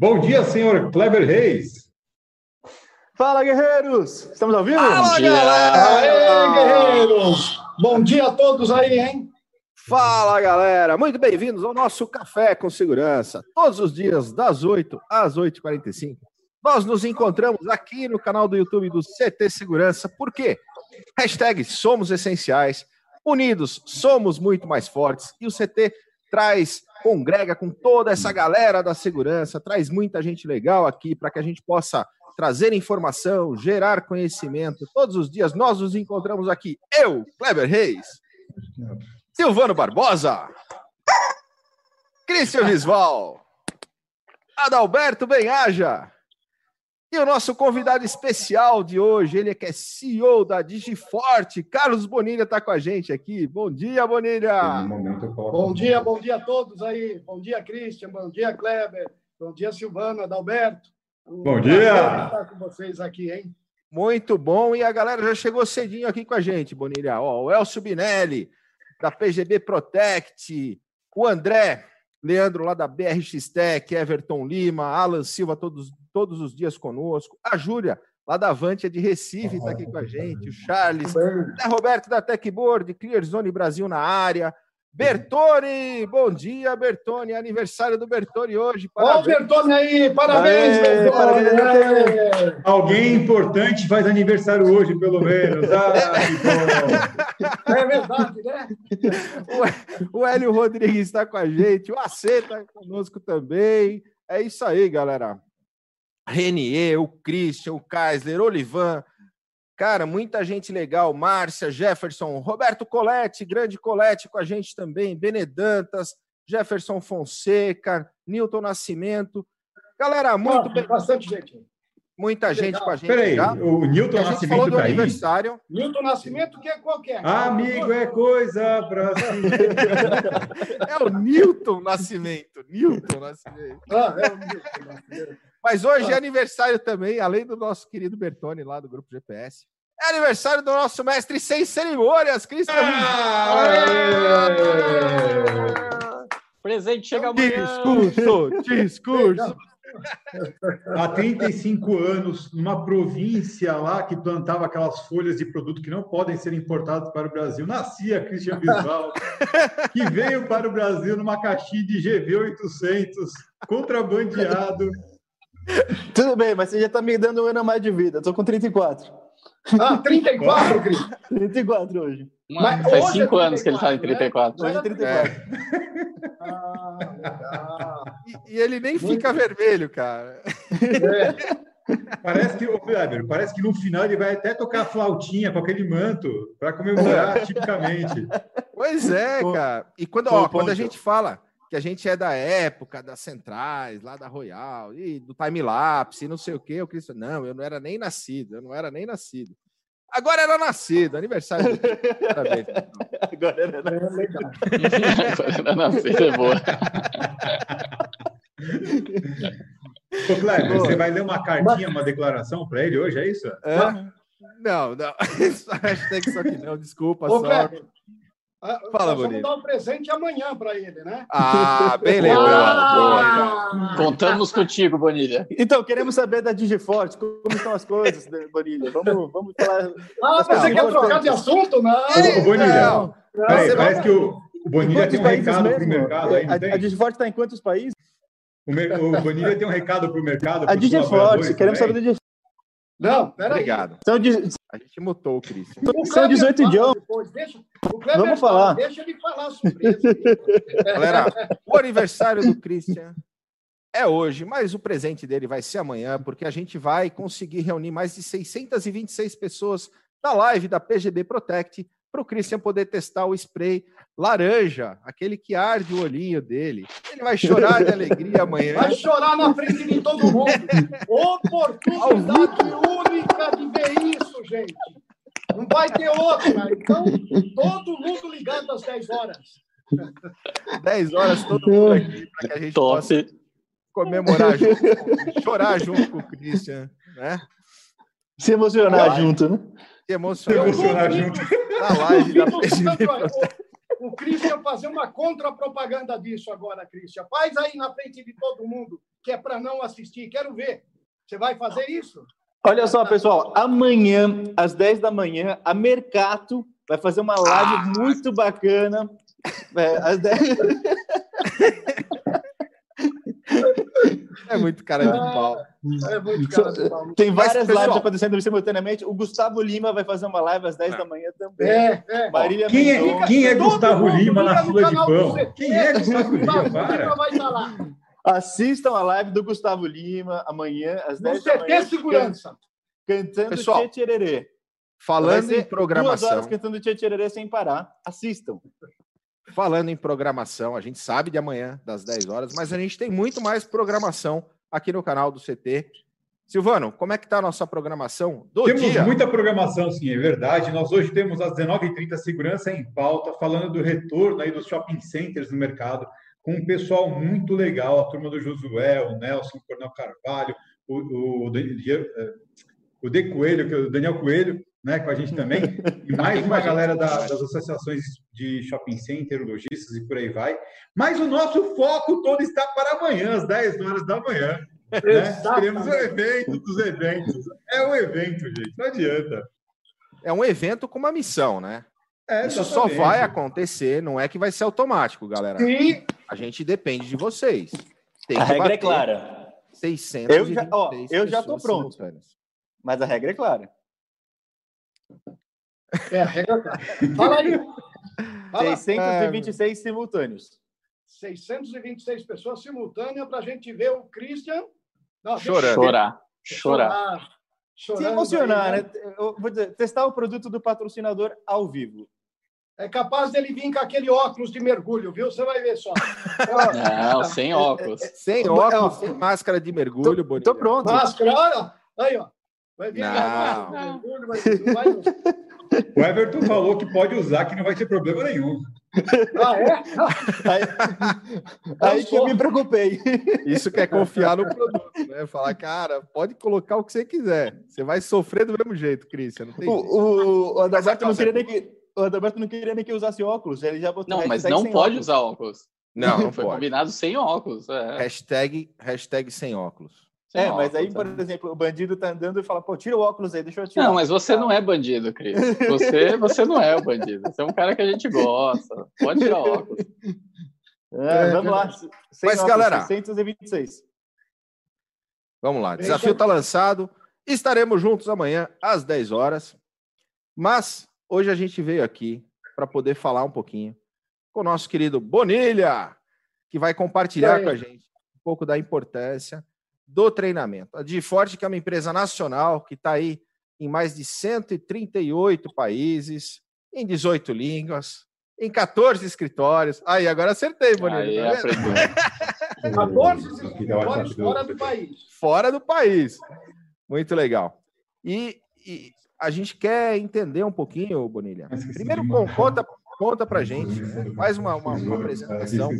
Bom dia, senhor Kleber Reis. Fala, guerreiros! Estamos ao vivo? Fala, galera! guerreiros! Bom dia a todos aí, hein? Fala, galera! Muito bem-vindos ao nosso Café com Segurança. Todos os dias, das 8 às 8h45. Nós nos encontramos aqui no canal do YouTube do CT Segurança. Por quê? Hashtag Somos Essenciais. Unidos, somos muito mais fortes. E o CT traz, congrega com toda essa galera da segurança, traz muita gente legal aqui para que a gente possa trazer informação, gerar conhecimento. Todos os dias nós nos encontramos aqui. Eu, Kleber Reis, Silvano Barbosa, Cristian Visval, Adalberto Benhaja. E o nosso convidado especial de hoje, ele é que é CEO da Digiforte, Carlos Bonilha está com a gente aqui. Bom dia, Bonilha! Bom dia, bom dia a todos aí. Bom dia, Christian, bom dia, Kleber, bom dia, Silvana, Adalberto. Bom dia! estar com vocês aqui, hein? Muito bom, e a galera já chegou cedinho aqui com a gente, Bonilha. Ó, o Elcio Binelli, da PGB Protect, o André, Leandro lá da BRX Tech, Everton Lima, Alan Silva, todos todos os dias conosco. A Júlia, lá da Avantia de Recife, está aqui com a gente. O Charles, Roberto da Techboard, Clearzone Brasil na área. Bertone, bom dia, Bertone. Aniversário do Bertone hoje. Parabéns. Ó, Bertone aí, parabéns, Aê, Bertone. Parabéns. Alguém importante faz aniversário hoje, pelo menos. Ah, é verdade, né? O, o Hélio Rodrigues está com a gente, o AC está conosco também. É isso aí, galera. Renier, o Christian, o Kaisler, Olivan. Cara, muita gente legal. Márcia, Jefferson, Roberto Colette, grande Colette com a gente também. Benedantas, Jefferson Fonseca, Newton Nascimento. Galera, muito bem. Bastante gente. Muita Legal. gente com a gente. Peraí, já. o Newton a Nascimento falou do tá aniversário. Aí? Newton Nascimento que é qualquer. Amigo é coisa pra É o Newton Nascimento. Newton Nascimento. Ah, é o Newton Nascimento. Mas hoje é aniversário também, além do nosso querido Bertone lá do Grupo GPS. É aniversário do nosso mestre sem cerimônias, Cristian. Ah, Presente chega amanhã. Discurso, discurso. Há 35 anos, numa província lá que plantava aquelas folhas de produto que não podem ser importadas para o Brasil, nascia Christian Bisbal, que veio para o Brasil numa caixinha de GV800, contrabandeado, tudo bem, mas você já está me dando um ano a mais de vida. Estou com 34. Ah, 34, Cris? 34 hoje. Mas faz 5 é anos que ele está em 34. Né? Hoje é 34. É. Ah, legal. E, e, ele nem fica vermelho, cara. É. Parece que, Kleber, parece que no final ele vai até tocar flautinha com aquele manto para comemorar tipicamente. Pois é, cara. E quando, ó, quando a gente fala que a gente é da época das centrais, lá da Royal, e do time-lapse, e não sei o quê. Eu Cristo, não, eu não era nem nascido, eu não era nem nascido. Agora era nascido, aniversário. Parabéns. Agora era nascido. Agora era nascido, é boa. Ô, Cleber, você vai ler uma cartinha, uma declaração para ele hoje, é isso? É? Não, não. Hashtag só que não, desculpa, Ô, só. Cleber, ah, Fala, Nós vamos dar um presente amanhã para ele, né? Ah, bem lembrado. Ah! Contamos contigo, Bonilha. Então, queremos saber da Digiforte, como estão as coisas, Bonilha. Vamos, vamos falar. Ah, você quer trocar de assunto? Não. Ô, Bonilha, não. Peraí, parece que o, o Bonilha tem um recado para o mercado. Aí, a, a Digiforte está em quantos países? O, o Bonilha tem um recado para o mercado. A Digiforte, queremos saber da Digiforte. Não, peraí. Obrigado. São de... A gente mutou o Cristian. São 18 idiomas. Vamos falar. Deixa ele falar sobre isso. Galera, o aniversário do Christian é hoje, mas o presente dele vai ser amanhã, porque a gente vai conseguir reunir mais de 626 pessoas na live da PGB Protect para o Christian poder testar o spray laranja, aquele que arde o olhinho dele. Ele vai chorar de alegria amanhã. Vai chorar na frente de todo mundo. Oportunidade única de ver isso, gente. Não vai ter outra. Então, todo mundo ligando às 10 horas. 10 horas, todo mundo aqui, para que a gente Top. possa comemorar junto, chorar junto com o Christian, né? Se emocionar junto, né? Se emocionar, Se emocionar junto. Na live da o Christian fazer uma contra-propaganda disso agora, Christian. Faz aí na frente de todo mundo, que é para não assistir. Quero ver. Você vai fazer isso? Olha só, pessoal, amanhã, às 10 da manhã, a Mercato vai fazer uma live ah. muito bacana. É, às 10... É muito cara de pau. É muito cara de pau. Tem várias Mas, lives acontecendo simultaneamente. O Gustavo Lima vai fazer uma live às 10 é. da manhã também. É, é. Marília quem, é, quem é Gustavo Lima na fila de pão? Quem é Gustavo Lima? Para. Vai estar lá. Assistam a live do Gustavo Lima amanhã às 10 da manhã. Segurança. Cantando Pessoal, Tchê Falando em programação. Duas horas cantando Tchê sem parar. Assistam. Falando em programação, a gente sabe de amanhã, das 10 horas, mas a gente tem muito mais programação aqui no canal do CT. Silvano, como é que está a nossa programação do temos dia? muita programação, sim, é verdade. Nós hoje temos às 19h30 Segurança em Pauta, falando do retorno aí dos shopping centers no mercado, com um pessoal muito legal, a turma do Josué, o Nelson, o Coronel Carvalho, o, o, o, o De Coelho, o Daniel Coelho, né, com a gente também, e mais uma galera da, das associações de shopping center, lojistas e por aí vai. Mas o nosso foco todo está para amanhã, às 10 horas da manhã. Né? Teremos o evento dos eventos. É um evento, gente, não adianta. É um evento com uma missão, né? É, Isso só vai acontecer, não é que vai ser automático, galera. Sim. A gente depende de vocês. Tem a regra é clara. 600 eu já, ó, eu já estou pronto. Mas a regra é clara. É, a regra tá. Fala aí. Fala. 626 é... simultâneos. 626 pessoas simultâneas para a gente ver o Christian. Não, chorar. Chorar. Chorar. Se emocionar, aí, né? né? Eu vou dizer, testar o produto do patrocinador ao vivo. É capaz dele vir com aquele óculos de mergulho, viu? Você vai ver só. Não, sem óculos. Sem óculos, sem máscara de mergulho, Bonito. Tô pronto. Máscara, olha. Aí, ó. Vai vir não. O Everton falou que pode usar, que não vai ter problema nenhum. Ah, é? Aí, aí que eu me preocupei. Isso que é confiar no produto, né? Falar, cara, pode colocar o que você quiser. Você vai sofrer do mesmo jeito, Cristian. Não tem o, o, o Adalberto não queria nem que o Adalberto não queria nem que usasse óculos. Ele já botou Não, mas não pode óculos. usar óculos. Não, não foi pode. combinado sem óculos. É. Hashtag, hashtag sem óculos. É, mas aí, por exemplo, o bandido tá andando e fala, pô, tira o óculos aí, deixa eu tirar. Não, mas você não é bandido, Cris. Você, você não é o bandido. Você é um cara que a gente gosta. Pode tirar o óculos. É, é vamos lá. Sem mas, óculos, galera... 626. Vamos lá. Desafio tá lançado. Estaremos juntos amanhã às 10 horas. Mas hoje a gente veio aqui para poder falar um pouquinho com o nosso querido Bonilha, que vai compartilhar com a gente um pouco da importância do treinamento. A Diforte, que é uma empresa nacional que está aí em mais de 138 países, em 18 línguas, em 14 escritórios. Aí, agora acertei, Bonito. Aí, tá 14 escritórios fora do país. Fora do país. Muito legal. E, e a gente quer entender um pouquinho, Bonilha. Primeiro, conta, conta para gente, faz uma, uma, uma apresentação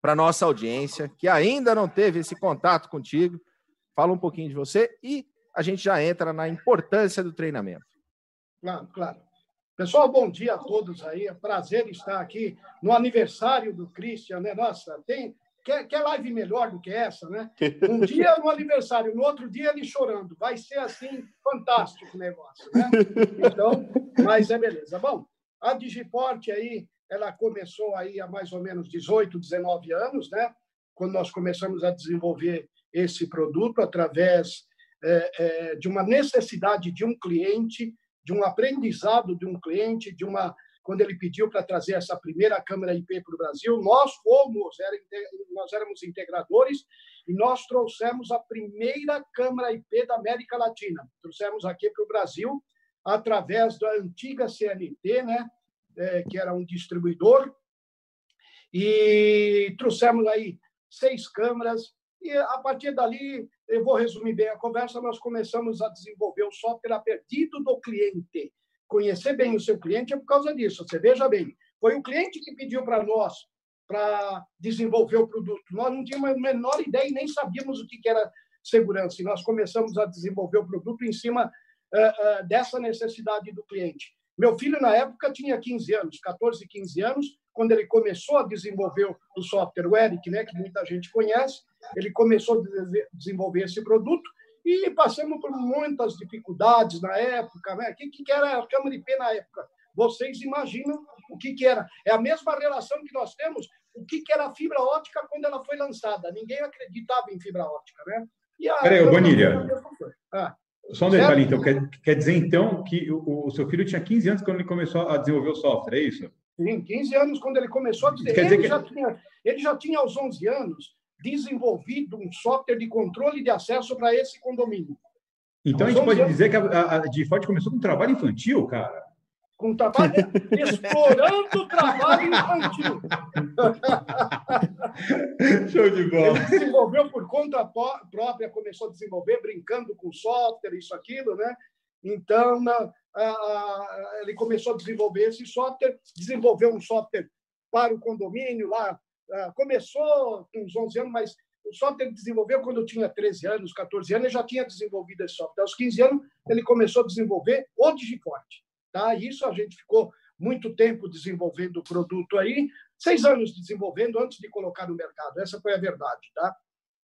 para nossa audiência que ainda não teve esse contato contigo. Fala um pouquinho de você e a gente já entra na importância do treinamento. Claro, claro. Pessoal, bom dia a todos aí. É prazer estar aqui no aniversário do Christian, né? Nossa, tem quer, quer live melhor do que essa, né? Um dia no aniversário, no outro dia ele chorando. Vai ser assim fantástico o negócio, né? Então, mas é beleza. Bom, a Digiporte aí ela começou aí há mais ou menos 18, 19 anos, né? quando nós começamos a desenvolver esse produto através é, é, de uma necessidade de um cliente, de um aprendizado de um cliente, de uma quando ele pediu para trazer essa primeira câmera IP para o Brasil, nós fomos, era, nós éramos integradores e nós trouxemos a primeira câmera IP da América Latina. Trouxemos aqui para o Brasil através da antiga CNT, né? É, que era um distribuidor, e trouxemos aí seis câmeras, e a partir dali, eu vou resumir bem a conversa, nós começamos a desenvolver o software a pedido do cliente. Conhecer bem o seu cliente é por causa disso. Você veja bem, foi o cliente que pediu para nós para desenvolver o produto. Nós não tínhamos a menor ideia e nem sabíamos o que era segurança. E nós começamos a desenvolver o produto em cima uh, uh, dessa necessidade do cliente. Meu filho, na época, tinha 15 anos, 14, 15 anos, quando ele começou a desenvolver o software, o Eric, né, que muita gente conhece, ele começou a desenvolver esse produto e passamos por muitas dificuldades na época. Né? O que, que era a Câmara IP na época? Vocês imaginam o que, que era? É a mesma relação que nós temos, o que, que era a fibra ótica quando ela foi lançada. Ninguém acreditava em fibra ótica. Né? Peraí, Bonilha. Ah, só um detalhe, então. Quer, quer dizer, então, que o, o, seu filho tinha 15 anos quando ele começou a desenvolver o software, é isso? Sim, 15 anos quando ele começou a desenvolver. Ele, que... já tinha, ele já tinha, aos 11 anos, desenvolvido um software de controle de acesso para esse condomínio. Então, aos a gente pode anos... dizer que a, a, a Default começou com um trabalho infantil, cara? Com trabalho, explorando o trabalho infantil. Show de bola. Ele desenvolveu por conta própria, começou a desenvolver brincando com software, isso, aquilo, né? Então, na, a, a, ele começou a desenvolver esse software, desenvolveu um software para o condomínio lá. A, começou com uns 11 anos, mas o software ele desenvolveu quando eu tinha 13 anos, 14 anos, ele já tinha desenvolvido esse software. Aos 15 anos, ele começou a desenvolver o Digiforte. Tá? Isso a gente ficou muito tempo desenvolvendo o produto aí, seis anos desenvolvendo antes de colocar no mercado. Essa foi a verdade. Tá?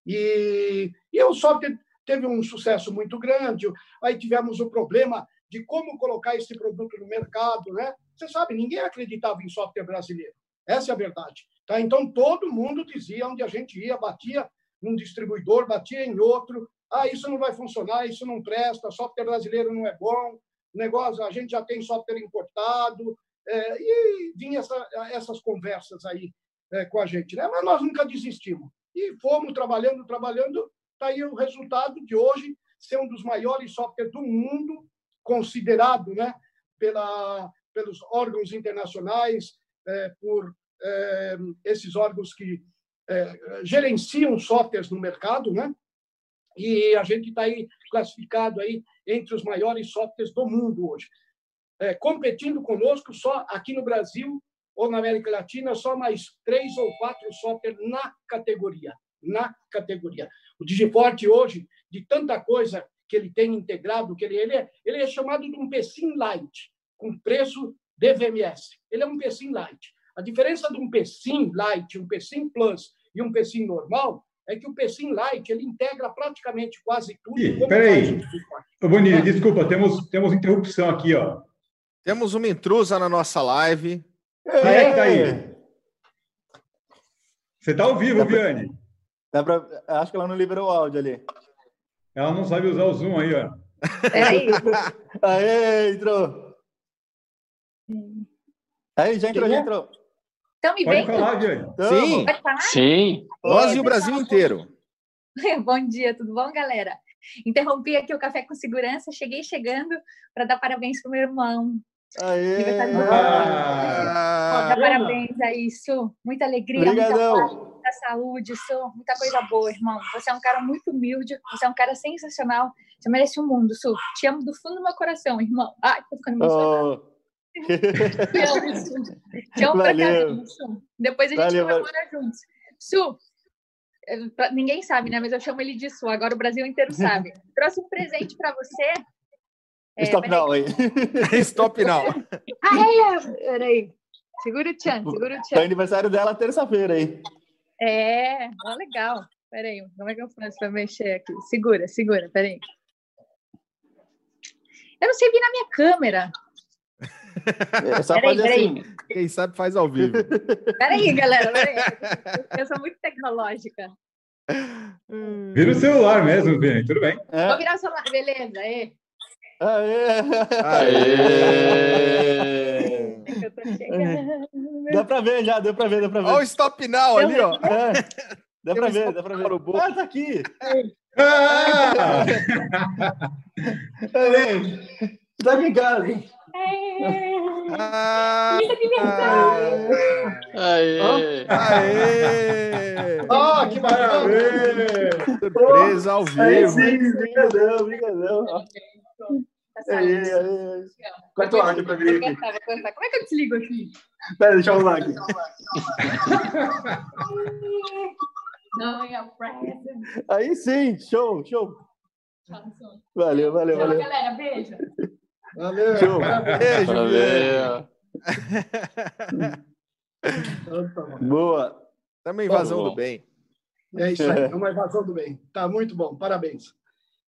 E, e o software teve um sucesso muito grande. Aí tivemos o problema de como colocar esse produto no mercado. Né? Você sabe, ninguém acreditava em software brasileiro. Essa é a verdade. Tá? Então, todo mundo dizia onde a gente ia, batia num distribuidor, batia em outro. Ah, isso não vai funcionar, isso não presta, software brasileiro não é bom, negócio, a gente já tem software importado, é, e vinha essa, essas conversas aí é, com a gente. Né? Mas nós nunca desistimos. E fomos trabalhando, trabalhando. Está aí o resultado de hoje ser um dos maiores softwares do mundo, considerado né, pela, pelos órgãos internacionais, é, por é, esses órgãos que é, gerenciam softwares no mercado, né? E a gente está aí classificado aí entre os maiores softwares do mundo hoje. É, competindo conosco só aqui no Brasil ou na América Latina, só mais três ou quatro softwares na categoria. Na categoria. O Digiforte hoje, de tanta coisa que ele tem integrado, que ele, ele, é, ele é chamado de um PSIM Lite, com preço DVMS. Ele é um PSIM Lite. A diferença de um PSIM Lite, um PSIM Plus e um PSIM normal é que o PSIM Lite ele integra praticamente quase tudo. Espera aí. Bonini, desculpa, temos, temos interrupção aqui, ó. Temos uma intrusa na nossa live. Quem é que tá aí? Você tá ao vivo, Dá Viane. Dá pra... Acho que ela não liberou o áudio ali. Ela não sabe usar o Zoom aí, ó. Peraí. Aê, entrou. Aí, já entrou, já entrou. Estão me Pode vendo? falar. Sim. Pode falar? Sim. Nós e o Brasil inteiro. Bom dia, tudo bom, galera? Interrompi aqui o Café com Segurança, cheguei chegando para dar parabéns para o meu irmão. Aê! Ah, Dar parabéns a isso, muita alegria, Obrigadão. muita paz, muita saúde, isso, muita coisa boa, irmão. Você é um cara muito humilde, você é um cara sensacional, você merece um mundo, Su. Te amo do fundo do meu coração, irmão. Ai, tô ficando emocionada. Oh, Pra Valeu. caramba, Su. Depois a gente Valeu, comemora juntos. Su, eh, pra- ninguém sabe, né? Mas eu chamo ele de Su, agora o Brasil inteiro sabe. Trouxe um presente pra você. É, Stop peraí. now aí. Stop now. Ah, é? Peraí. Segura o tchan, segura o É tchan. aniversário dela terça-feira aí. É, ó, legal. Peraí, como é que eu faço pra mexer aqui? Segura, segura, peraí. Eu não sei vir na minha câmera. É só Peraí, fazer peraí. assim. Quem sabe faz ao vivo. Peraí, galera, peraí. Eu sou muito tecnológica. Vira o celular mesmo, Viane, tudo bem. É. Vou virar o celular, beleza, é. Aê! Aê! Eu tô chegando. Dá pra ver já, deu pra ver, deu pra ver. Olha o stop now ali, ó. É, dá pra ver, dá pra ver. bolso. Ah, tá aqui. Ah! Aê. Tá aqui Ah, Linda de verdade. Aê. aê! Ah, que bacana! Surpresa ao vivo. sim, brigadão, brigadão. Tá Aê, aê. Corta o áudio pra Vou aqui. cortar, vou. Como é que eu desligo aqui? Pera, deixa eu arrumar aqui. Aí sim, show, show. Tchau, tchau. Valeu, valeu, Tchau, valeu. galera, beijo. Valeu. Show. parabéns. Beijo, Valeu. Então, tá. Boa. Também invasão Tá bom. do bem. É isso aí, é uma invasão do bem. Tá muito bom, parabéns.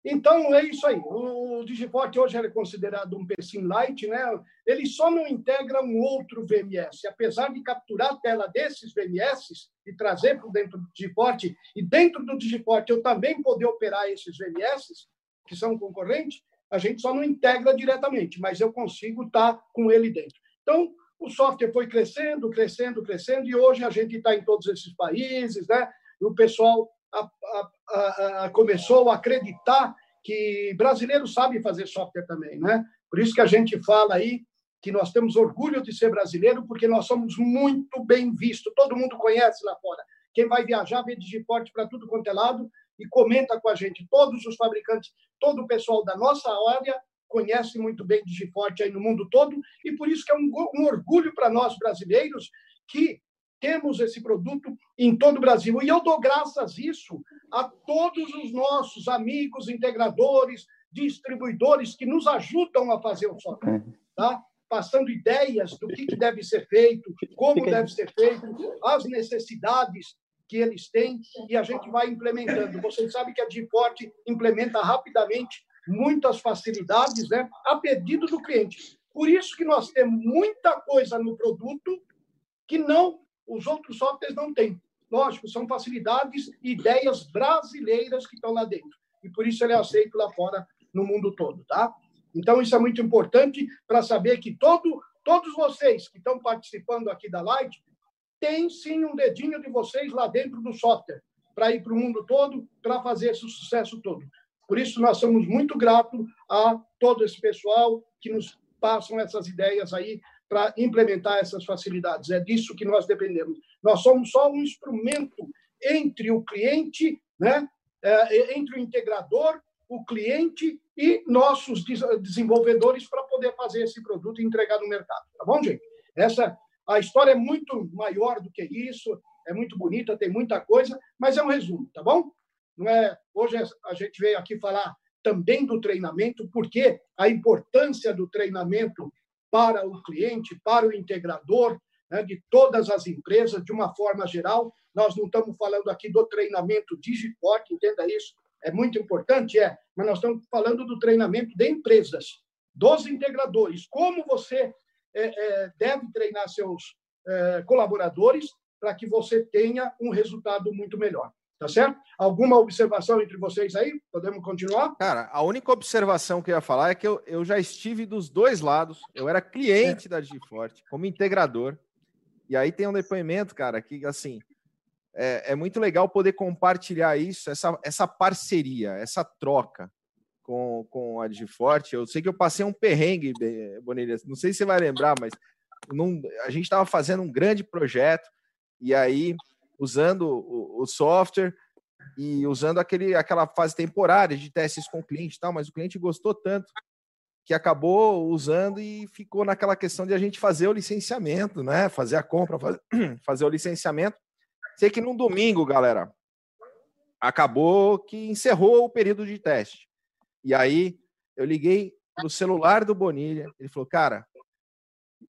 Então, é isso aí. O Digiport hoje é considerado um PSIM Lite, né? Ele só não integra um outro VMS. Apesar de capturar a tela desses VMS e trazer para dentro do Digiport, e dentro do Digiport eu também poder operar esses VMS, que são concorrentes, a gente só não integra diretamente, mas eu consigo estar com ele dentro. Então, o software foi crescendo, crescendo, crescendo, e hoje a gente está em todos esses países, né? O pessoal a- a- a- começou a acreditar que brasileiro sabe fazer software também, né? Por isso que a gente fala aí que nós temos orgulho de ser brasileiro, porque nós somos muito bem vistos. Todo mundo conhece lá fora. Quem vai viajar vê Digiporte para tudo quanto é lado e comenta com a gente. Todos os fabricantes, todo o pessoal da nossa área conhece muito bem Digiporte aí no mundo todo e por isso que é um, um orgulho para nós brasileiros que temos esse produto em todo o Brasil. E eu dou graças a isso a todos os nossos amigos integradores, distribuidores que nos ajudam a fazer o software, tá? Passando ideias do que, que deve ser feito, como deve ser feito, as necessidades que eles têm e a gente vai implementando. Vocês sabem que a Gport implementa rapidamente muitas facilidades, né, a pedido do cliente. Por isso que nós temos muita coisa no produto que não os outros softwares não têm. Lógico, são facilidades e ideias brasileiras que estão lá dentro. E por isso ele é aceito lá fora, no mundo todo, tá? Então, isso é muito importante para saber que todo, todos vocês que estão participando aqui da Light têm sim um dedinho de vocês lá dentro do software para ir para o mundo todo, para fazer esse sucesso todo. Por isso, nós somos muito gratos a todo esse pessoal que nos passam essas ideias aí para implementar essas facilidades. É disso que nós dependemos. Nós somos só um instrumento entre o cliente, né, é, entre o integrador, o cliente e nossos des- desenvolvedores para poder fazer esse produto e entregar no mercado. Tá bom, gente? Essa a história é muito maior do que isso, é muito bonita, tem muita coisa, mas é um resumo, tá bom? Não é, hoje a gente veio aqui falar também do treinamento, porque a importância do treinamento para o cliente, para o integrador, né, de todas as empresas, de uma forma geral. Nós não estamos falando aqui do treinamento Digiport, entenda isso, é muito importante, é, mas nós estamos falando do treinamento de empresas, dos integradores, como você é, é, deve treinar seus é, colaboradores para que você tenha um resultado muito melhor. Tá certo? Alguma observação entre vocês aí? Podemos continuar? Cara, a única observação que eu ia falar é que eu, eu já estive dos dois lados. Eu era cliente da Giforte, como integrador. E aí tem um depoimento, cara, que assim é, é muito legal poder compartilhar isso, essa, essa parceria, essa troca com, com a Giforte. Eu sei que eu passei um perrengue, Bonilha, não sei se você vai lembrar, mas num- a gente estava fazendo um grande projeto e aí usando o, o software e usando aquele, aquela fase temporária de testes com o cliente e tal, mas o cliente gostou tanto que acabou usando e ficou naquela questão de a gente fazer o licenciamento, né? Fazer a compra, faz- fazer o licenciamento. Sei que num domingo, galera, acabou que encerrou o período de teste. E aí eu liguei no celular do Bonilha, ele falou, cara,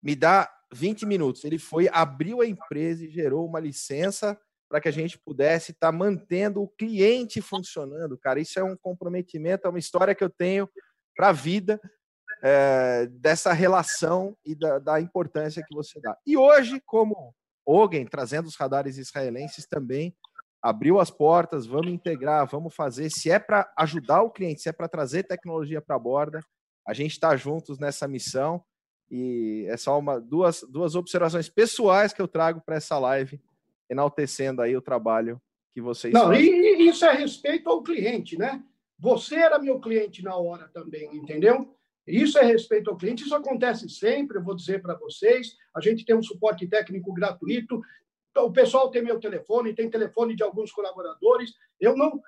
me dá 20 minutos. Ele foi, abriu a empresa e gerou uma licença para que a gente pudesse estar mantendo o cliente funcionando, cara. Isso é um comprometimento, é uma história que eu tenho para a vida é, dessa relação e da, da importância que você dá. E hoje, como Ogen, trazendo os radares israelenses também, abriu as portas, vamos integrar, vamos fazer. Se é para ajudar o cliente, se é para trazer tecnologia para a borda, a gente está juntos nessa missão. E é só uma, duas, duas observações pessoais que eu trago para essa live, enaltecendo aí o trabalho que vocês Não, fazem. e, e isso é respeito ao cliente, né? Você era meu cliente na hora também, entendeu? Isso é respeito ao cliente, isso acontece sempre, eu vou dizer para vocês. A gente tem um suporte técnico gratuito. Então, o pessoal tem meu telefone, tem telefone de alguns colaboradores. Eu não,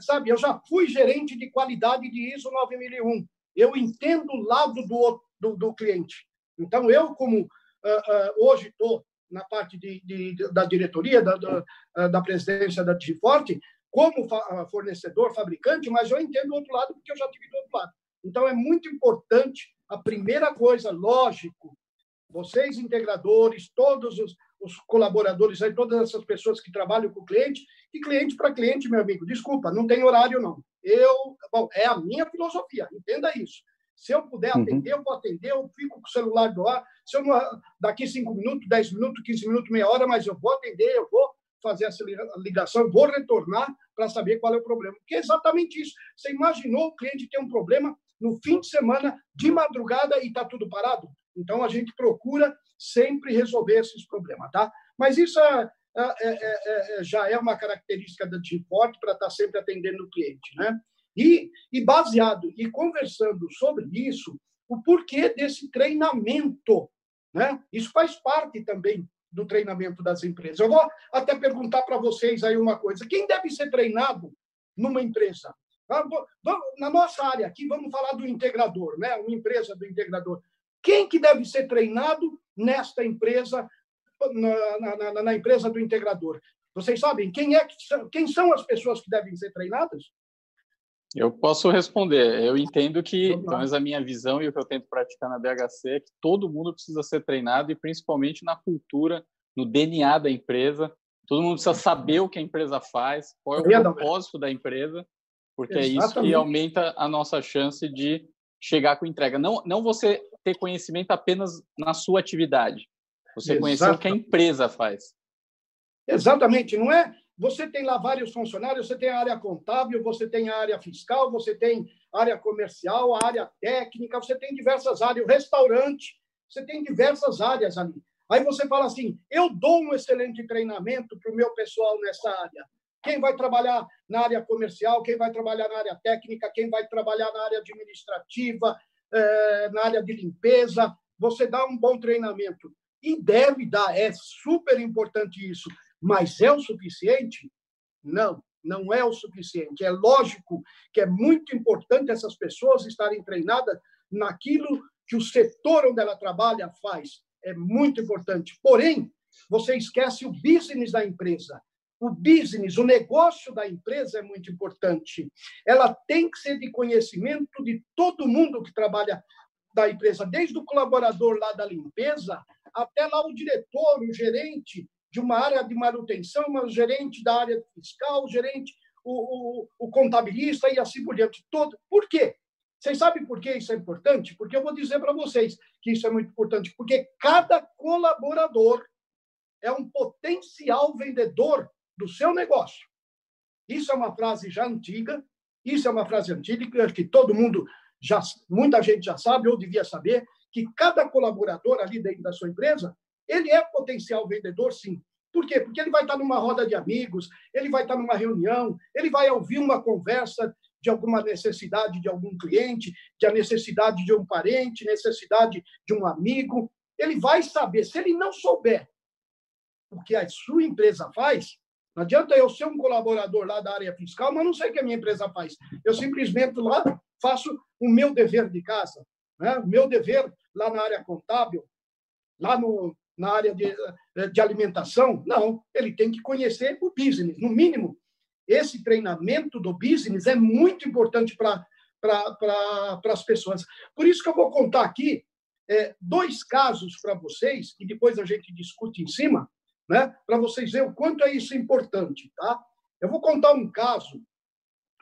sabe, eu já fui gerente de qualidade de ISO 9001. Eu entendo o lado do, do, do cliente. Então, eu, como ah, ah, hoje estou na parte de, de- da diretoria, da, da, ah, da presidência da Digiforte, como fa- fornecedor, fabricante, mas eu entendo o outro lado porque eu já tive do outro lado. Então, é muito importante a primeira coisa, lógico, vocês integradores, todos os, os colaboradores, aí, todas essas pessoas que trabalham com o cliente, e cliente para cliente, meu amigo, desculpa, não tem horário não. Eu, bom, é a minha filosofia, entenda isso. Se eu puder Uhum. atender, eu vou atender, eu fico com o celular do ar. Se eu não, daqui cinco minutos, dez minutos, quinze minutos, meia hora, mas eu vou atender, eu vou fazer essa ligação, vou retornar para saber qual é o problema. Porque é exatamente isso. Você imaginou o cliente ter um problema no fim de semana, de madrugada, e está tudo parado? Então, a gente procura sempre resolver esses problemas, tá? Mas isso é, é, é, é, já é uma característica da Forte para estar sempre atendendo o cliente, né? E, e baseado e conversando sobre isso, o porquê desse treinamento, né? Isso faz parte também do treinamento das empresas. Eu vou até perguntar para vocês aí uma coisa: quem deve ser treinado numa empresa? Na nossa área aqui, vamos falar do integrador, né? Uma empresa do integrador. Quem que deve ser treinado nesta empresa, na, na, na empresa do integrador? Vocês sabem quem é que são, quem são as pessoas que devem ser treinadas? Eu posso responder. Eu entendo que, pelo menos a minha visão e o que eu tento praticar na BHC é que todo mundo precisa ser treinado e principalmente na cultura, no DNA da empresa. Todo mundo precisa saber o que a empresa faz, qual é o propósito da empresa, porque Exatamente. é isso que aumenta a nossa chance de chegar com entrega. Não, não você ter conhecimento apenas na sua atividade, você conhecer o que a empresa faz. Exatamente, não é? Você tem lá vários funcionários, você tem a área contábil, você tem a área fiscal, você tem a área comercial, a área técnica, você tem diversas áreas, o restaurante, você tem diversas áreas ali. Aí você fala assim: eu dou um excelente treinamento para o meu pessoal nessa área. Quem vai trabalhar na área comercial, quem vai trabalhar na área técnica, quem vai trabalhar na área administrativa, eh, na área de limpeza, você dá um bom treinamento. E deve dar, é super importante isso. Mas é o suficiente? Não, não é o suficiente. É lógico que é muito importante essas pessoas estarem treinadas naquilo que o setor onde ela trabalha faz. É muito importante. Porém, você esquece o business da empresa. O business, o negócio da empresa é muito importante. Ela tem que ser de conhecimento de todo mundo que trabalha da empresa, desde o colaborador lá da limpeza até lá o diretor, o gerente de uma área de manutenção, o gerente da área fiscal, o gerente, o, o, o contabilista e assim por diante. Todo. Por quê? Vocês sabem por que isso é importante? Porque eu vou dizer para vocês que isso é muito importante. Porque cada colaborador é um potencial vendedor do seu negócio. Isso é uma frase já antiga, isso é uma frase antiga que todo mundo já, muita gente já sabe ou devia saber, que cada colaborador ali dentro da sua empresa, ele é potencial vendedor, sim. Por quê? Porque ele vai estar numa roda de amigos, ele vai estar numa reunião, ele vai ouvir uma conversa de alguma necessidade de algum cliente, de a necessidade de um parente, necessidade de um amigo. Ele vai saber. Se ele não souber o que a sua empresa faz, não adianta eu ser um colaborador lá da área fiscal, mas não sei o que a minha empresa faz. Eu simplesmente lá faço o meu dever de casa, né? o meu dever lá na área contábil, lá no, na área de, de alimentação. Não, ele tem que conhecer o business. No mínimo, esse treinamento do business é muito importante para as pessoas. Por isso que eu vou contar aqui é, dois casos para vocês, e depois a gente discute em cima, né, para vocês verem o quanto é isso importante. Tá? Eu vou contar um caso.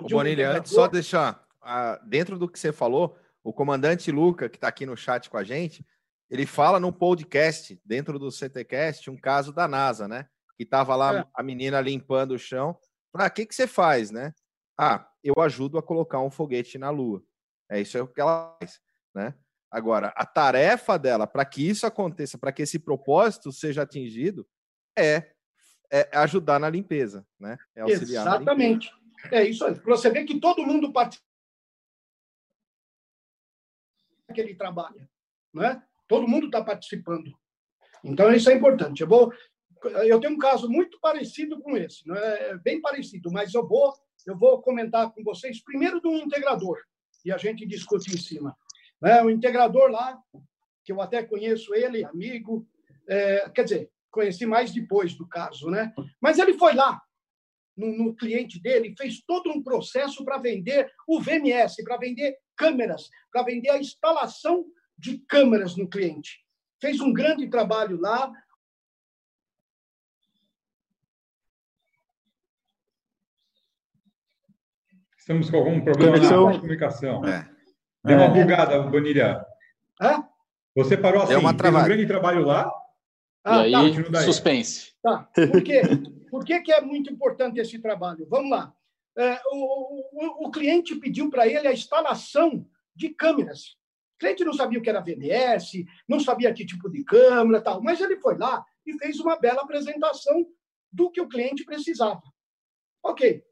Ô, Bonilha, um antes só deixar, uh, dentro do que você falou, o comandante Luca, que está aqui no chat com a gente, ele fala no podcast, dentro do CTcast, um caso da NASA, né? Que estava lá é. a menina limpando o chão. Para ah, que, que você faz, né? Ah, eu ajudo a colocar um foguete na Lua. É isso é o que ela faz, né? Agora, a tarefa dela para que isso aconteça, para que esse propósito seja atingido, é, é ajudar na limpeza, né? É auxiliar Exatamente. É isso aí. Você vê que todo mundo participa que ele trabalha, né? Todo mundo está participando. Então isso é importante. Eu vou, eu tenho um caso muito parecido com esse, não é bem parecido, mas eu vou, eu vou comentar com vocês primeiro do integrador e a gente discute em cima. Né? O integrador lá, que eu até conheço ele, amigo, é, quer dizer, conheci mais depois do caso, né? Mas ele foi lá no, no cliente dele, fez todo um processo para vender o VMS, para vender câmeras, para vender a instalação de câmeras no cliente. Fez um grande trabalho lá. Estamos com algum problema na comunicação. É. Deu uma É. bugada, Bonilha. Hã? Você parou assim, Deu uma fez um grande trabalho lá. Ah, e tá. aí, daí. suspense. Tá. Por quê? Por que, que é muito importante esse trabalho? Vamos lá. É, o, o, o cliente pediu para ele a instalação de câmeras. O cliente não sabia o que era VMS, não sabia que tipo de câmera, tal, mas ele foi lá e fez uma bela apresentação do que o cliente precisava. Ok.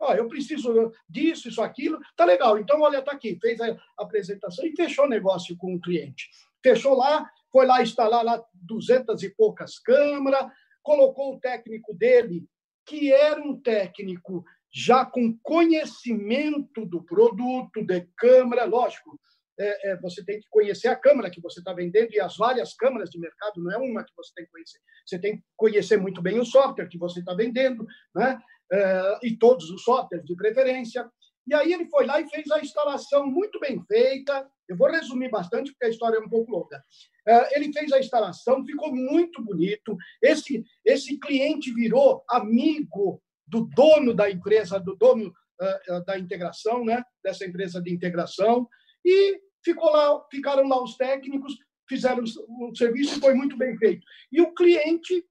Ó, eu preciso disso, isso, aquilo. Tá legal. Então, olha, tá aqui. Fez a apresentação e fechou o negócio com o cliente. Fechou lá, foi lá instalar lá duzentas e poucas câmeras, colocou o técnico dele, que era um técnico já com conhecimento do produto, de câmera, lógico. é, é, você tem que conhecer a câmera que você está vendendo e as várias câmeras de mercado, não é uma que você tem que conhecer. Você tem que conhecer muito bem o software que você está vendendo, né? É, e todos os softwares de preferência. E aí ele foi lá e fez a instalação muito bem feita. Eu vou resumir bastante, porque a história é um pouco longa. É, ele fez a instalação, ficou muito bonito. Esse, esse cliente virou amigo do dono da empresa, do dono uh, da integração, né? dessa empresa de integração. E ficou lá, ficaram lá os técnicos, fizeram o serviço e foi muito bem feito. E o cliente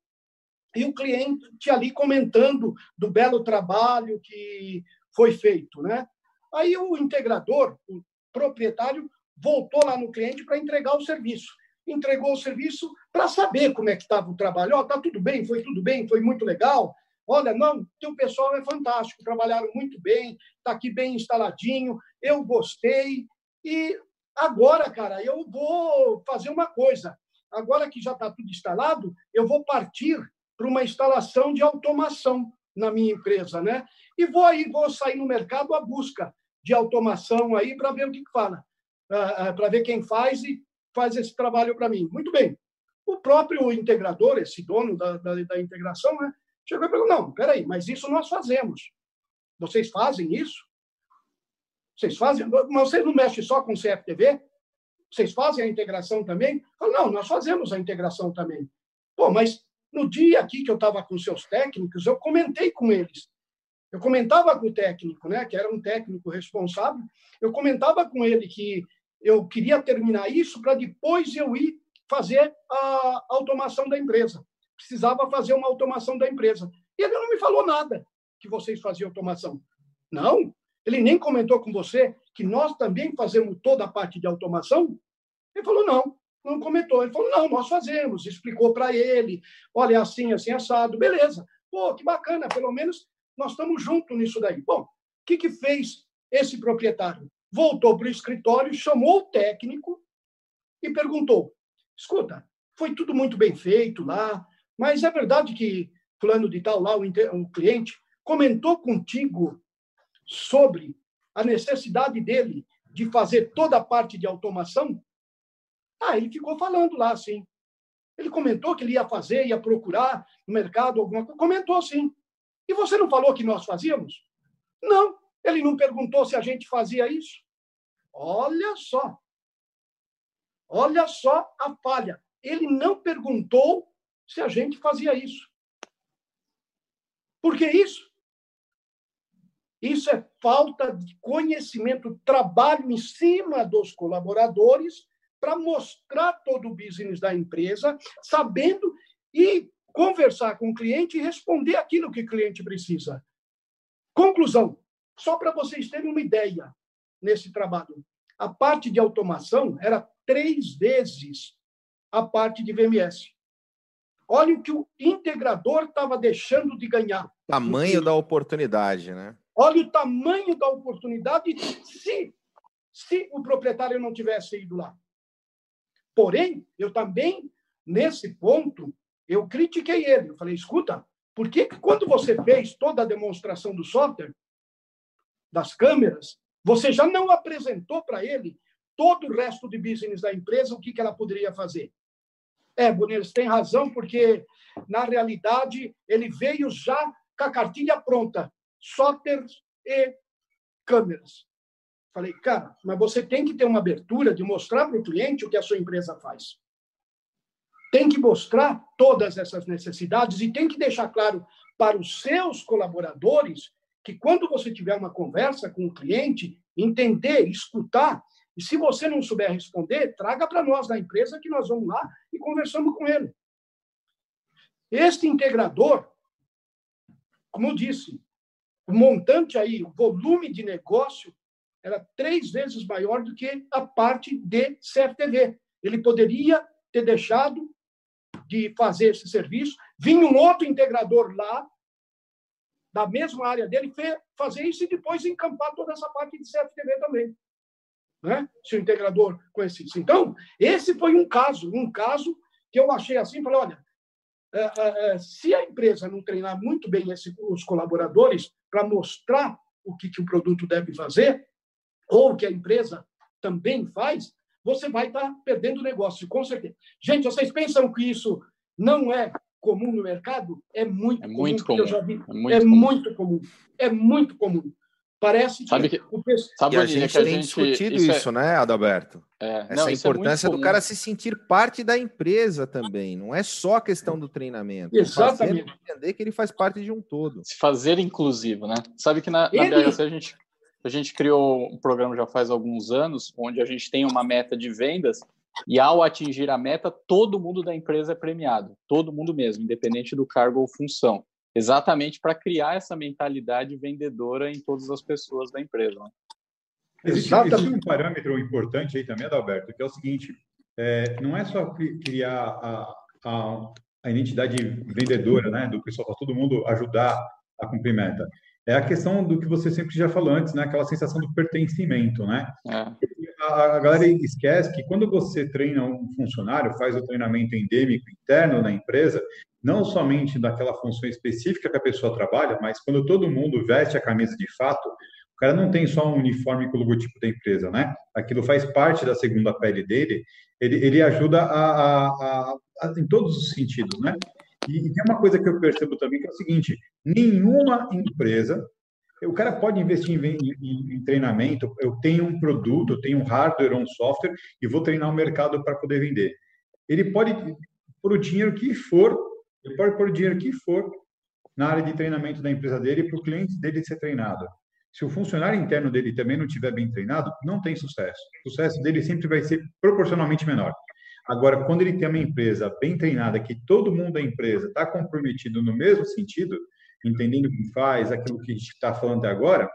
e o cliente ali comentando do belo trabalho que foi feito, né? Aí o integrador, o proprietário, voltou lá no cliente para entregar o serviço. Entregou o serviço para saber como é que estava o trabalho. Ó, oh, tá tudo bem, foi tudo bem, foi muito legal. Olha, não, teu pessoal é fantástico, trabalharam muito bem, está aqui bem instaladinho, eu gostei. E agora, cara, eu vou fazer uma coisa. Agora que já está tudo instalado, eu vou partir para uma instalação de automação na minha empresa, né? E vou aí, vou sair no mercado à busca de automação aí para ver o que, que fala, para ver quem faz e faz esse trabalho para mim. Muito bem. O próprio integrador, esse dono da, da, da integração, né? Chegou e falou: não, peraí, mas isso nós fazemos. Vocês fazem isso? Vocês fazem? Mas vocês não mexem só com CFTV? Vocês fazem a integração também? Não, nós fazemos a integração também. Pô, mas no dia aqui que eu estava com seus técnicos, eu comentei com eles. Eu comentava com o técnico, né, que era um técnico responsável, eu comentava com ele que eu queria terminar isso para depois eu ir fazer a automação da empresa. Precisava fazer uma automação da empresa. E ele não me falou nada que vocês faziam automação. Não, ele nem comentou com você que nós também fazemos toda a parte de automação. Ele falou, não, não comentou. Ele falou, não, nós fazemos. Explicou para ele, olha, assim, assim, assado. Beleza. Pô, que bacana, pelo menos nós estamos juntos nisso daí. Bom, o que, que fez esse proprietário? Voltou para o escritório, chamou o técnico e perguntou, escuta, foi tudo muito bem feito lá, mas é verdade que fulano de tal lá, o, o cliente, comentou contigo sobre a necessidade dele de fazer toda a parte de automação? Ah, ele ficou falando lá, sim. Ele comentou que ele ia fazer, ia procurar no mercado alguma coisa. Comentou, sim. E você não falou que nós fazíamos? Não. Ele não perguntou se a gente fazia isso? Olha só. Olha só a falha. Ele não perguntou se a gente fazia isso. Por que isso? Isso é falta de conhecimento, trabalho em cima dos colaboradores para mostrar todo o business da empresa, sabendo e conversar com o cliente e responder aquilo que o cliente precisa. Conclusão, só para vocês terem uma ideia nesse trabalho, a parte de automação era três vezes a parte de VMS. Olha o que o integrador estava deixando de ganhar. Tamanho da oportunidade, né? Olha o tamanho da oportunidade se, se o proprietário não tivesse ido lá. Porém, eu também, nesse ponto, eu critiquei ele. Eu falei, escuta, por que, que quando você fez toda a demonstração do software, das câmeras, você já não apresentou para ele todo o resto de business da empresa, o que, que ela poderia fazer? É, Bonner, você tem razão, porque, na realidade, ele veio já com a cartilha pronta, software e câmeras. Falei, cara, mas você tem que ter uma abertura de mostrar para o cliente o que a sua empresa faz. Tem que mostrar todas essas necessidades e tem que deixar claro para os seus colaboradores que quando você tiver uma conversa com o cliente, entender, escutar, e se você não souber responder, traga para nós da empresa que nós vamos lá e conversamos com ele. Este integrador, como disse, o montante aí, o volume de negócio era três vezes maior do que a parte de CFTV. Ele poderia ter deixado de fazer esse serviço, vinha um outro integrador lá, da mesma área dele, fazer isso e depois encampar toda essa parte de CFTV também. Né? Se o integrador conhecesse. Então, esse foi um caso, um caso que eu achei assim, falei, olha, é, é, é, se a empresa não treinar muito bem esse, os colaboradores para mostrar o que, que o produto deve fazer, ou o que a empresa também faz, você vai estar tá perdendo negócio, com certeza. Gente, vocês pensam que isso não é comum no mercado? É muito é comum. Muito comum. Eu já vi. É, muito, é comum. muito comum. É muito comum. Parece que, sabe que o pessoal... sabe e a gente que a tem gente, discutido isso, isso, é, né, Adalberto? é, Essa não, é importância muito do cara comum. se sentir parte da empresa também. Não é só a questão do treinamento. é Exatamente. fazer entender que ele faz parte de um todo. se fazer inclusivo, né? Sabe que na, na Ele- BHC a gente, a gente criou um programa já faz alguns anos, onde a gente tem uma meta de vendas e ao atingir a meta, todo mundo da empresa é premiado, todo mundo mesmo, independente do cargo ou função, exatamente para criar essa mentalidade vendedora em todas as pessoas da empresa. né? Existe, Exatamente. existe um parâmetro importante aí também, Adalberto, que é o seguinte: é, não é só cri- criar a, a, a identidade vendedora, né, do pessoal, para todo mundo ajudar a cumprir meta. É a questão do que você sempre já falou antes, né, aquela sensação do pertencimento, né? É, A, a galera esquece que quando você treina um funcionário, faz o treinamento endêmico interno na empresa, não somente daquela função específica que a pessoa trabalha, mas quando todo mundo veste a camisa de fato, o cara não tem só um uniforme com o logotipo da empresa, né? Aquilo faz parte da segunda pele dele, ele, ele ajuda a, a, a, a- em todos os sentidos, né? E, e tem uma coisa que eu percebo também, que é o seguinte, nenhuma empresa, o cara pode investir em, em- em treinamento, eu tenho um produto, eu tenho um hardware ou um software e vou treinar o mercado para poder vender. Ele pode pôr o dinheiro que for, ele pode pôr o dinheiro que for na área de treinamento da empresa dele para o cliente dele ser treinado. Se o funcionário interno dele também não estiver bem treinado, não tem sucesso. O sucesso dele sempre vai ser proporcionalmente menor. Agora, quando ele tem uma empresa bem treinada, que todo mundo da empresa está comprometido no mesmo sentido, entendendo o que faz, aquilo que a gente está falando até agora,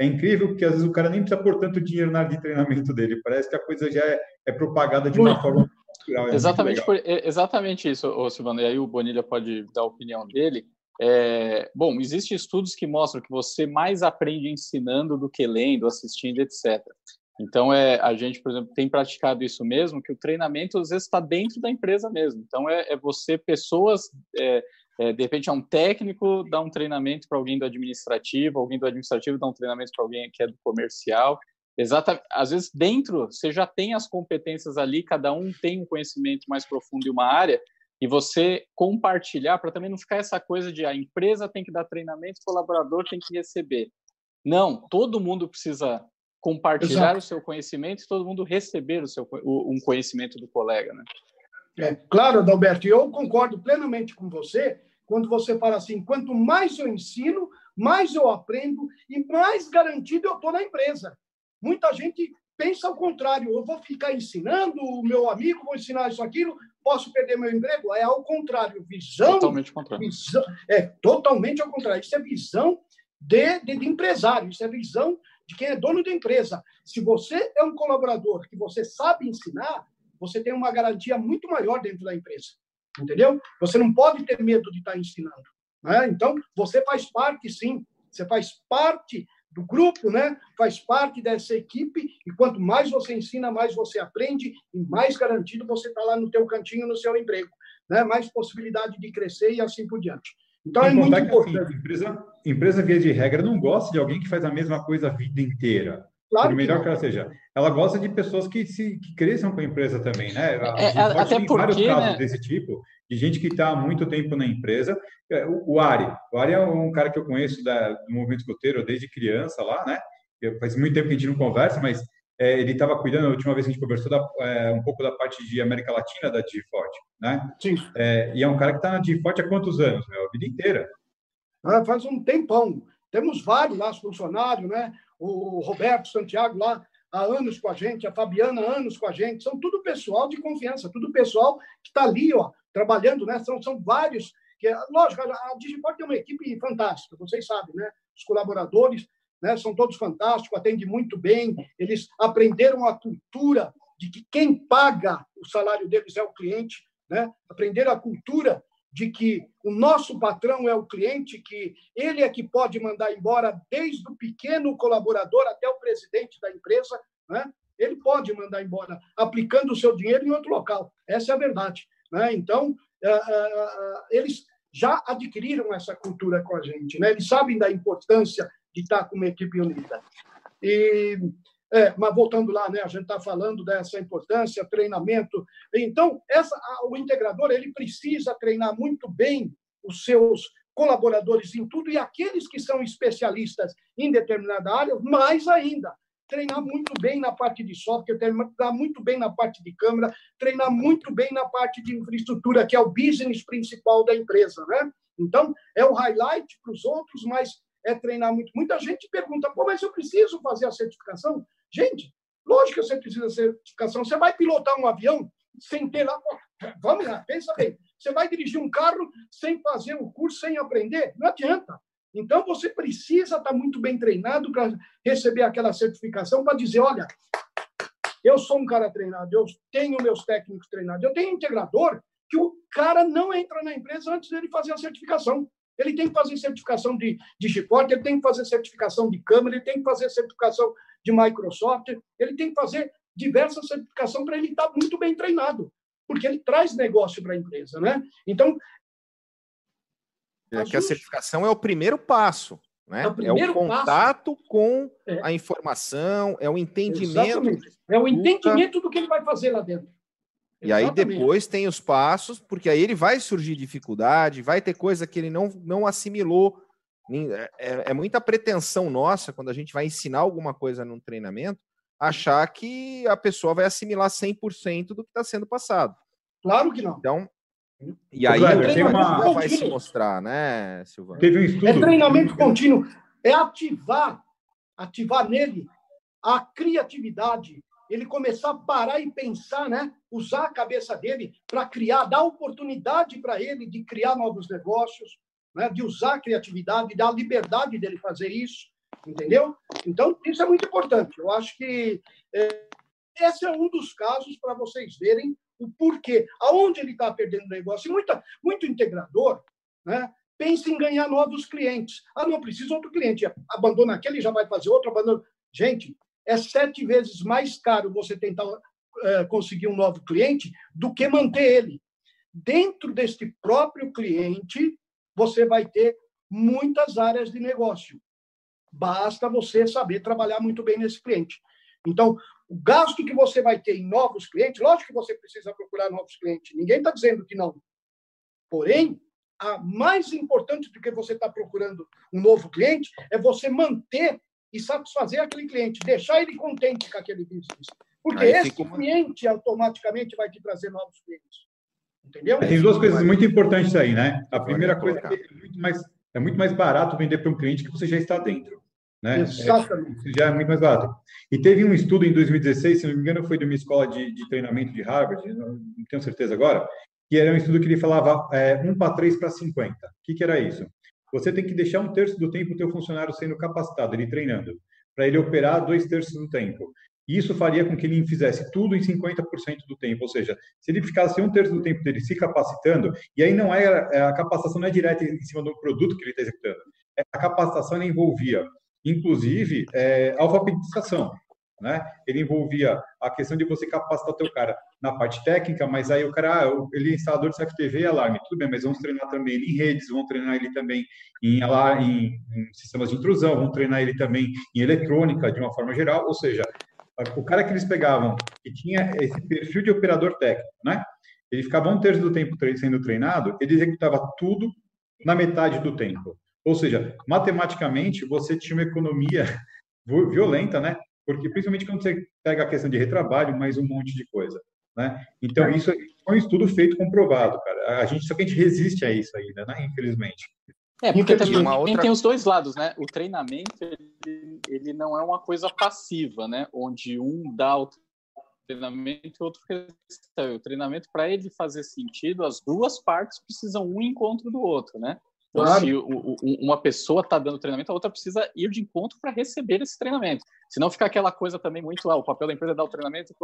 é incrível porque às vezes o cara nem precisa pôr tanto dinheiro na área de treinamento dele. Parece que a coisa já é, é propagada de uma forma natural. é exatamente, por, exatamente isso, ô, Silvano, e aí o Bonilha pode dar a opinião dele. É, bom, existem estudos que mostram que você mais aprende ensinando do que lendo, assistindo, etc. Então, é, a gente, por exemplo, tem praticado isso mesmo, que o treinamento às vezes está dentro da empresa mesmo. Então, é, é você, pessoas, é, é, de repente, é um técnico dar um treinamento para alguém do administrativo, alguém do administrativo dar um treinamento para alguém que é do comercial. Exatamente. Às vezes, dentro, você já tem as competências ali, cada um tem um conhecimento mais profundo em uma área, e você compartilhar, para também não ficar essa coisa de a empresa tem que dar treinamento, o colaborador tem que receber. Não, todo mundo precisa compartilhar Exato. o seu conhecimento e todo mundo receber o seu, o, um conhecimento do colega, né? É, claro, Adalberto, e eu concordo plenamente com você quando você fala assim: quanto mais eu ensino, mais eu aprendo e mais garantido eu estou na empresa. Muita gente pensa ao contrário: eu vou ficar ensinando o meu amigo, vou ensinar isso, aquilo, posso perder meu emprego. É ao contrário, visão. Totalmente contrário. visão é totalmente ao contrário. Isso é visão de, de, de empresário, isso é visão de quem é dono da empresa. Se você é um colaborador que você sabe ensinar, você tem uma garantia muito maior dentro da empresa. Entendeu? Você não pode ter medo de estar ensinando. Né? Então, você faz parte, sim. Você faz parte do grupo, né? faz parte dessa equipe, e quanto mais você ensina, mais você aprende, e mais garantido você está lá no teu cantinho, no seu emprego. Né? Mais possibilidade de crescer e assim por diante. Então, é Sem muito que, assim, importante. empresa, empresa, via de regra, não gosta de alguém que faz a mesma coisa a vida inteira. Claro por que melhor não. que ela seja. Ela gosta de pessoas que, se, que cresçam com a empresa também, né? A É, gente a- pode até ter vários porque, casos né? desse tipo, de gente que está há muito tempo na empresa. É, O, o Ari, o Ari é um cara que eu conheço da, do movimento escoteiro desde criança lá, né? faz muito tempo que a gente não conversa, mas é, ele estava cuidando, a última vez que a gente conversou, da, é, um pouco da parte de América Latina da Digiforte, né? Sim. É, e é um cara que está na Digiforte há quantos anos, meu? A vida inteira. Ah, faz um tempão. Temos vários lá, funcionários, né? O Roberto Santiago lá há anos com a gente, a Fabiana há anos com a gente. São tudo pessoal de confiança, tudo pessoal que está ali, ó, trabalhando, né? São, são vários. Que, lógico, a Digiforte é uma equipe fantástica, vocês sabem, né? Os colaboradores né? são todos fantásticos, atendem muito bem, eles aprenderam a cultura de que quem paga o salário deles é o cliente, né? aprenderam a cultura de que o nosso patrão é o cliente, que ele é que pode mandar embora desde o pequeno colaborador até o presidente da empresa, né? ele pode mandar embora aplicando o seu dinheiro em outro local. Essa é a verdade. Né? Então, eh, eh, eh, eles já adquiriram essa cultura com a gente, né? eles sabem da importância de estar com uma equipe unida. E, é, mas voltando lá, né, a gente está falando dessa importância, treinamento. Então, essa, o integrador ele precisa treinar muito bem os seus colaboradores em tudo e aqueles que são especialistas em determinada área, mais ainda. Treinar muito bem na parte de software, treinar muito bem na parte de câmera, treinar muito bem na parte de infraestrutura, que é o business principal da empresa. Né? Então, é o highlight para os outros, mas é treinar muito. Muita gente pergunta, pô, mas eu preciso fazer a certificação? Gente, lógico que você precisa de certificação. Você vai pilotar um avião sem ter lá. Vamos lá, pensa bem. Você vai dirigir um carro sem fazer o curso, sem aprender? Não adianta. Então, você precisa estar muito bem treinado para receber aquela certificação, para dizer: olha, eu sou um cara treinado, eu tenho meus técnicos treinados. Eu tenho integrador que o cara não entra na empresa antes dele fazer a certificação. Ele tem que fazer certificação de, de Giport, ele tem que fazer certificação de câmera, ele tem que fazer certificação de Microsoft, ele tem que fazer diversas certificações para ele estar muito bem treinado, porque ele traz negócio para a empresa, né? Então, é que a certificação é o primeiro passo, né? É o, é o contato passo. com é. a informação, é o entendimento. Exatamente. É o entendimento do que ele vai fazer lá dentro. E aí depois tem os passos, porque aí ele vai surgir dificuldade, vai ter coisa que ele não, não assimilou. É, é, é muita pretensão nossa, quando a gente vai ensinar alguma coisa num treinamento, achar que a pessoa vai assimilar 100% do que está sendo passado. Claro que não. Então, e aí Kleber, o treinamento vai se mostrar, né, Silvano? Teve um estudo. É treinamento contínuo. É ativar, ativar nele a criatividade, ele começar a parar e pensar, né? usar a cabeça dele para criar, dar oportunidade para ele de criar novos negócios, né? de usar a criatividade, dar a liberdade dele fazer isso, entendeu? Então, isso é muito importante. Eu acho que é, esse é um dos casos para vocês verem o porquê, aonde ele está perdendo negócio. E muita, muito integrador né? pensa em ganhar novos clientes. Ah, não precisa outro cliente. Abandona aquele, já vai fazer outro, abandona. Gente, é sete vezes mais caro você tentar é, conseguir um novo cliente do que manter ele. Dentro deste próprio cliente, você vai ter muitas áreas de negócio. Basta você saber trabalhar muito bem nesse cliente. Então, o gasto que você vai ter em novos clientes, lógico que você precisa procurar novos clientes, ninguém está dizendo que não. Porém, a mais importante do que você está procurando um novo cliente é você manter e satisfazer aquele cliente, deixar ele contente com aquele business. Porque Aí esse uma... cliente automaticamente vai te trazer novos clientes. Entendeu? Tem duas coisas muito importantes aí, né? A primeira coisa é que é muito mais, é muito mais barato vender para um cliente que você já está dentro. Né? Exatamente. É, já é muito mais barato. E teve um estudo em 2016, se não me engano, foi de uma escola de, de treinamento de Harvard, não tenho certeza agora, que era um estudo que ele falava é, 1 para 3 para 50. O que, que era isso? Você tem que deixar um terço do tempo o teu funcionário sendo capacitado, ele treinando, para ele operar dois terços do tempo. Isso faria com que ele fizesse tudo em 50% do tempo, ou seja, se ele ficasse um terço do tempo dele se capacitando, e aí não é, é a capacitação não é direta em cima do produto que ele está executando, é, a capacitação envolvia, inclusive, é, alfabetização. Né? Ele envolvia a questão de você capacitar o teu cara na parte técnica, mas aí o cara, ah, ele é instalador de CFTV e alarme, tudo bem, mas vamos treinar também ele em redes, vamos treinar ele também em, alarme, em, em sistemas de intrusão, vamos treinar ele também em eletrônica, de uma forma geral, ou seja, o cara que eles pegavam, que tinha esse perfil de operador técnico, né? Ele ficava um terço do tempo sendo treinado, ele executava tudo na metade do tempo. Ou seja, matematicamente, você tinha uma economia violenta, né? Porque principalmente quando você pega a questão de retrabalho, mais um monte de coisa, né? Então isso é um estudo feito comprovado, cara. A gente só que a gente resiste a isso ainda, né? Infelizmente. É, porque também uma outra... tem os dois lados, né? O treinamento ele, ele não é uma coisa passiva, né? Onde um dá o treinamento e o outro recebe. O treinamento, para ele fazer sentido, as duas partes precisam um encontro do outro, né? Então, claro. se o, o, uma pessoa está dando treinamento, a outra precisa ir de encontro para receber esse treinamento. Senão fica aquela coisa também muito, ah, o papel da empresa é dar o treinamento,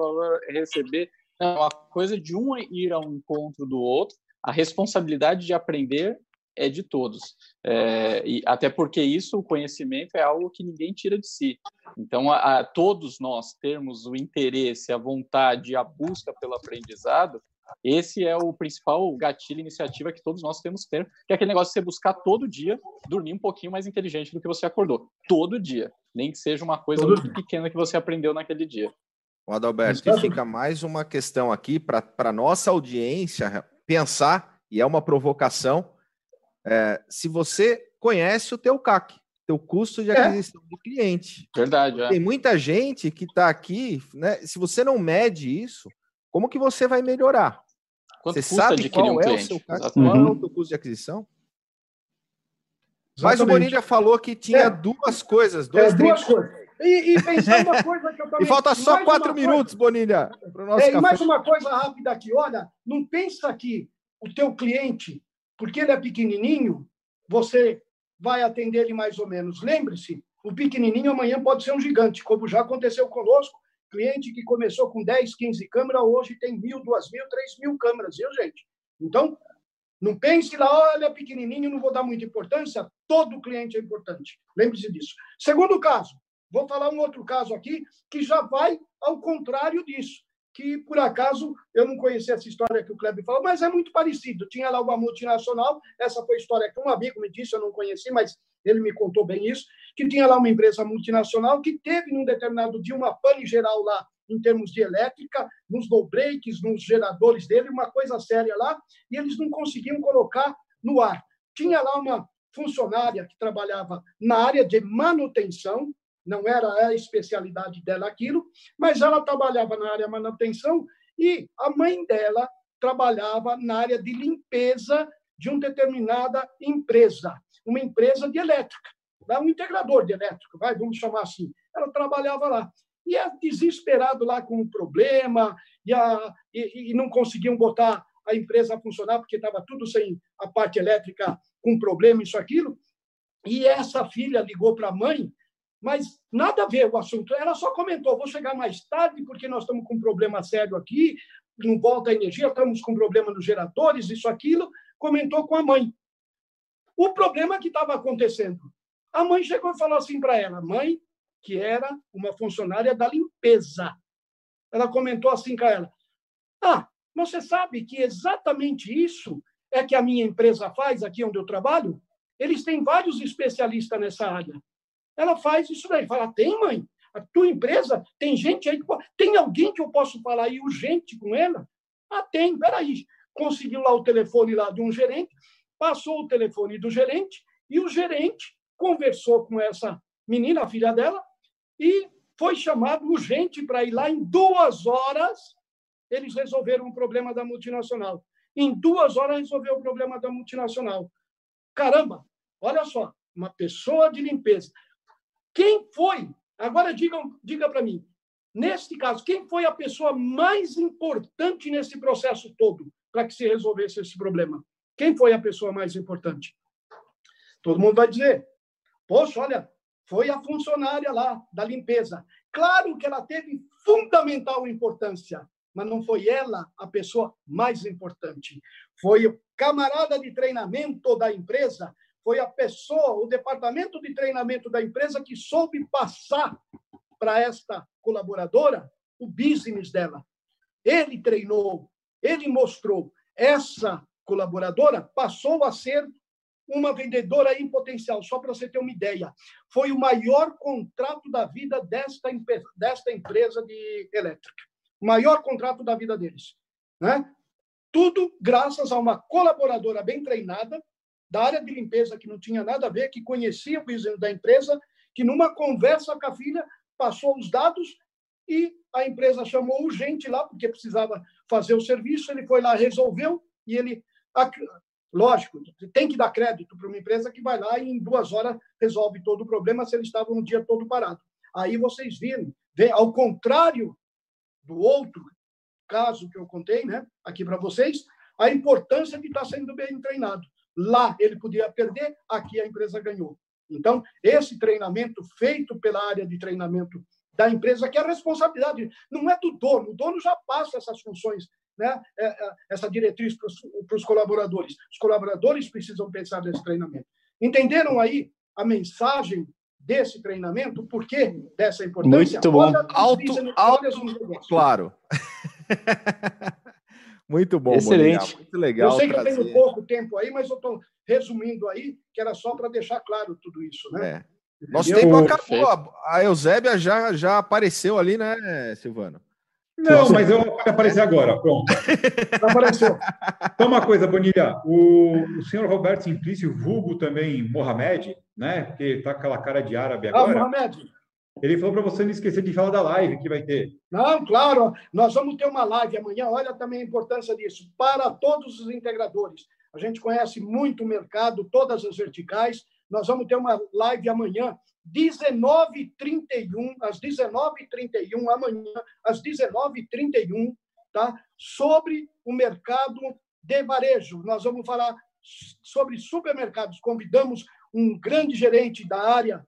é receber. Não, a coisa de um ir ao encontro do outro, a responsabilidade de aprender é de todos. É, e até porque isso, o conhecimento, é algo que ninguém tira de si. Então, a, a, todos nós termos o interesse, a vontade, a busca pelo aprendizado, esse é o principal gatilho, iniciativa que todos nós temos que ter, que é aquele negócio de você buscar todo dia dormir um pouquinho mais inteligente do que você acordou. Todo dia. Nem que seja uma coisa todo muito dia. pequena que você aprendeu naquele dia. O Adalberto, e fica mais uma questão aqui para a nossa audiência pensar, e é uma provocação, é, se você conhece o teu CAC, teu custo de é. aquisição é. do cliente. Verdade. É. Tem muita gente que está aqui, né? Se você não mede isso, como que você vai melhorar? Quanto você sabe qual um é cliente? o seu CAC, qual é o teu custo de aquisição? Exatamente. Mas o Bonilha falou que tinha é. duas coisas, dois é, duas coisas. E, e pensando uma coisa que eu também... E falta só quatro minutos, coisa... Bonilha. É, e mais uma coisa rápida aqui. Olha, não pensa que o teu cliente porque ele é pequenininho, você vai atender ele mais ou menos. Lembre-se, o pequenininho amanhã pode ser um gigante, como já aconteceu conosco. Cliente que começou com 10, 15 câmeras, hoje tem mil, duas mil, três mil câmeras, viu, gente? Então, não pense lá, olha, pequenininho, não vou dar muita importância. Todo cliente é importante. Lembre-se disso. Segundo caso, vou falar um outro caso aqui que já vai ao contrário disso que, por acaso, eu não conhecia essa história que o Kleber falou, mas é muito parecido. Tinha lá uma multinacional, essa foi a história que um amigo me disse, eu não conheci, mas ele me contou bem isso, que tinha lá uma empresa multinacional que teve, num determinado dia, uma pane geral lá, em termos de elétrica, nos no breaks, nos geradores dele, uma coisa séria lá, e eles não conseguiam colocar no ar. Tinha lá uma funcionária que trabalhava na área de manutenção, não era a especialidade dela aquilo, mas ela trabalhava na área de manutenção e a mãe dela trabalhava na área de limpeza de uma determinada empresa, uma empresa de elétrica, um integrador de elétrica, vai, vamos chamar assim. Ela trabalhava lá. E é desesperado lá com o problema, e, a, e, e não conseguiam botar a empresa a funcionar, porque estava tudo sem a parte elétrica com problema, isso, aquilo. E essa filha ligou para a mãe mas nada a ver o assunto. Ela só comentou: vou chegar mais tarde porque nós estamos com um problema sério aqui, não volta a energia, estamos com problema nos geradores, isso, aquilo. Comentou com a mãe. O problema que estava acontecendo. A mãe chegou e falou assim para ela: mãe, que era uma funcionária da limpeza. Ela comentou assim com ela: Ah, você sabe que exatamente isso é que a minha empresa faz aqui onde eu trabalho? Eles têm vários especialistas nessa área. Ela faz isso daí. Fala, tem, mãe? A tua empresa tem gente aí que tem alguém que eu posso falar aí urgente com ela? Ah, tem, peraí. Conseguiu lá o telefone lá de um gerente, passou o telefone do gerente e o gerente conversou com essa menina, a filha dela, e foi chamado urgente para ir lá em duas horas. Eles resolveram o problema da multinacional. Em duas horas resolveu o problema da multinacional. Caramba, olha só, uma pessoa de limpeza quem foi? Agora digam, diga para mim. Neste caso, quem foi a pessoa mais importante nesse processo todo para que se resolvesse esse problema? Quem foi a pessoa mais importante? Todo mundo vai dizer: Poxa, olha, foi a funcionária lá da limpeza. Claro que ela teve fundamental importância, mas não foi ela a pessoa mais importante. Foi o camarada de treinamento da empresa foi a pessoa, o departamento de treinamento da empresa que soube passar para esta colaboradora o business dela. Ele treinou, ele mostrou. Essa colaboradora passou a ser uma vendedora em potencial, só para você ter uma ideia. Foi o maior contrato da vida desta, desta empresa de elétrica. O maior contrato da vida deles. Né? Tudo graças a uma colaboradora bem treinada, da área de limpeza que não tinha nada a ver, que conhecia o business da empresa, que numa conversa com a filha passou os dados e a empresa chamou urgente lá, porque precisava fazer o serviço, ele foi lá, resolveu, e ele. Lógico, tem que dar crédito para uma empresa que vai lá e em duas horas resolve todo o problema se ele estava um dia todo parado. Aí vocês viram, ao contrário do outro caso que eu contei né, aqui para vocês, a importância de estar sendo bem treinado. Lá ele podia perder, aqui a empresa ganhou. Então, esse treinamento feito pela área de treinamento da empresa, que é a responsabilidade não é do dono, o dono já passa essas funções, né? É, é, essa diretriz para os colaboradores. Os colaboradores precisam pensar nesse treinamento. Entenderam aí a mensagem desse treinamento? Por que dessa importância? Muito bom. Alto, alto, claro. Muito bom, Excelente. Muito legal. Eu sei trazer. que eu tenho pouco tempo aí, mas eu estou resumindo aí, que era só para deixar claro tudo isso, né? É. Nosso tempo acabou. A Eusébia já, já apareceu ali, né, Silvano? Não, mas eu vou aparecer agora. Pronto. Apareceu. Então, uma coisa, Bonilha. O, o senhor Roberto Simplício, vulgo também Mohamed, né? Porque está com aquela cara de árabe ah, agora. Ah, Mohamed. Ele falou para você não esquecer de falar da live que vai ter. Não, claro. Nós vamos ter uma live amanhã. Olha também a importância disso. Para todos os integradores. A gente conhece muito o mercado, todas as verticais. Nós vamos ter uma live amanhã, 19h31, às 19h31, amanhã, às 19h31, tá? sobre o mercado de varejo. Nós vamos falar sobre supermercados. Convidamos um grande gerente da área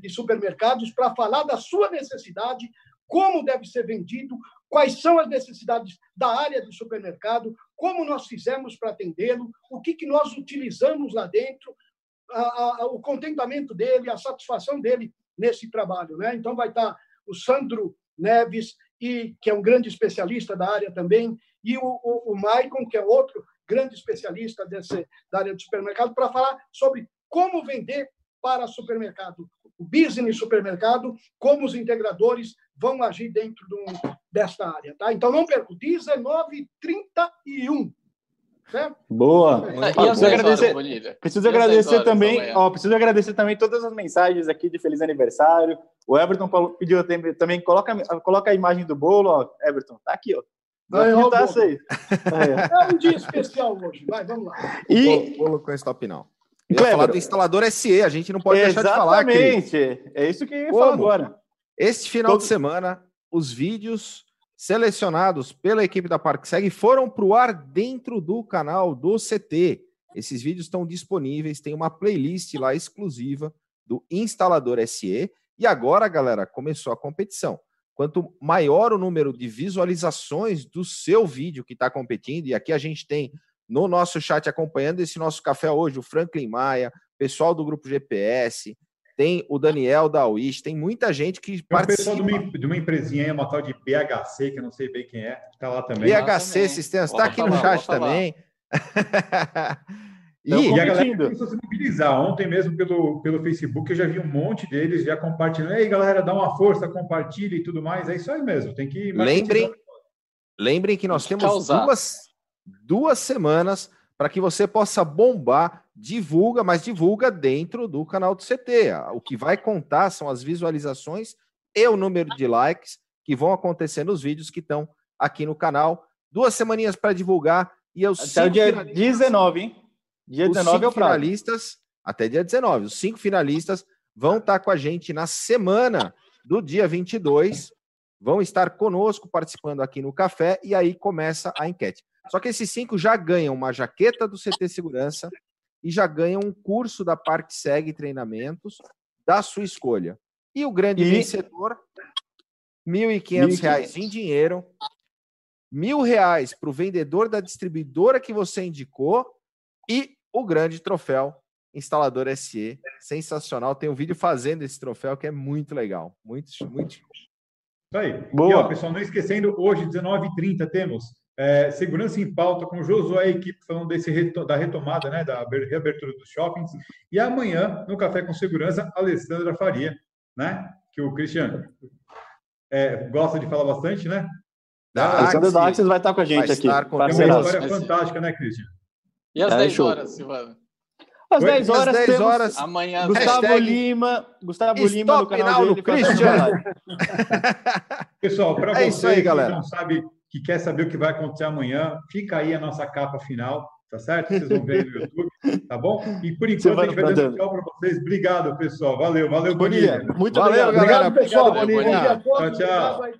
de supermercados para falar da sua necessidade, como deve ser vendido, quais são as necessidades da área de supermercado, como nós fizemos para atendê-lo, o que, que nós utilizamos lá dentro, o contentamento dele, a satisfação dele nesse trabalho. Né? Então, vai estar o Sandro Neves, e, que é um grande especialista da área também, e o, o, Maicon, que é outro grande especialista desse, da área de supermercado, para falar sobre como vender para supermercado, o business supermercado, como os integradores vão agir dentro do, desta área. Tá? Então, não perco, 19h31. Certo? Boa. preciso agradecer, preciso agradecer também, ó, preciso agradecer também todas as mensagens aqui de feliz aniversário. O Everton pediu também, coloca, coloca a imagem do bolo, ó, Everton, tá aqui, ó. Vai, ó, tá aí. É um dia especial hoje. Vai, vamos lá. E bolo com stop não. Eu ia falar do instalador SE, a gente não pode deixar de falar. Exatamente. É isso que eu ia falar agora. Este final Todo... de semana, os vídeos selecionados pela equipe da ParkSeg foram para o ar dentro do canal do CT. Esses vídeos estão disponíveis, tem uma playlist lá exclusiva do instalador SE. E agora, galera, começou a competição. Quanto maior o número de visualizações do seu vídeo que está competindo, e aqui a gente tem no nosso chat acompanhando esse nosso café hoje o Franklin Maia, pessoal do grupo GPS, tem o Daniel da Wish, tem muita gente que tem participa. pessoal de uma, de uma empresinha aí, uma tal de BHC, que eu não sei bem quem é, está lá também. BHC Sistemas, está aqui no chat também. e, e, a galera começou a se mobilizar. Ontem mesmo pelo, pelo Facebook eu já vi um monte deles já compartilhando. Ei, galera, dá uma força, compartilha e tudo mais. É isso aí mesmo, tem que... Lembrem, lembrem que nós temos duas, duas semanas para que você possa bombar, divulga, mas divulga dentro do canal do CT. O que vai contar são as visualizações e o número de likes que vão acontecer nos vídeos que estão aqui no canal. Duas semaninhas para divulgar e eu Até o dia 19, hein? Dia 19 é o finalistas, até dia 19. Os cinco finalistas vão estar com a gente na semana do dia 22, vão estar conosco participando aqui no café e aí começa a enquete. Só que esses cinco já ganham uma jaqueta do CT Segurança e já ganham um curso da Parque Segue Treinamentos da sua escolha. E o grande e... vencedor, R$ 1.500 em dinheiro, mil reais para o vendedor da distribuidora que você indicou e o grande troféu instalador SE. Sensacional. Tem um vídeo fazendo esse troféu que é muito legal. Muito, muito. Isso aí. Boa. E, ó, pessoal, não esquecendo, hoje, 19h30, temos é, segurança em pauta com Josué e a equipe falando desse da retomada, né, da reabertura dos shoppings. E amanhã, no Café com Segurança, Alessandra Faria, né, que o Cristiano é, gosta de falar bastante, né? Da Alessandra da Axis vai estar com a gente aqui. Com uma história fantástica, né, Cristiano? E as é, 10 horas, Silvana? Às 10 horas, às 10 horas amanhã Gustavo hashtag Lima, Gustavo Lima no canal do Christian. Pessoal, para É vocês isso aí, que galera. não sabe, que quer saber o que vai acontecer amanhã, fica aí a nossa capa final, tá certo? Vocês vão ver no YouTube, tá bom? E por enquanto a gente vai dando tchau para vocês. Obrigado, pessoal. Valeu, valeu, Bonilha. Muito Valeu, obrigado. galera. Obrigado, pessoal. Obrigado. Tchau, tchau. Aí.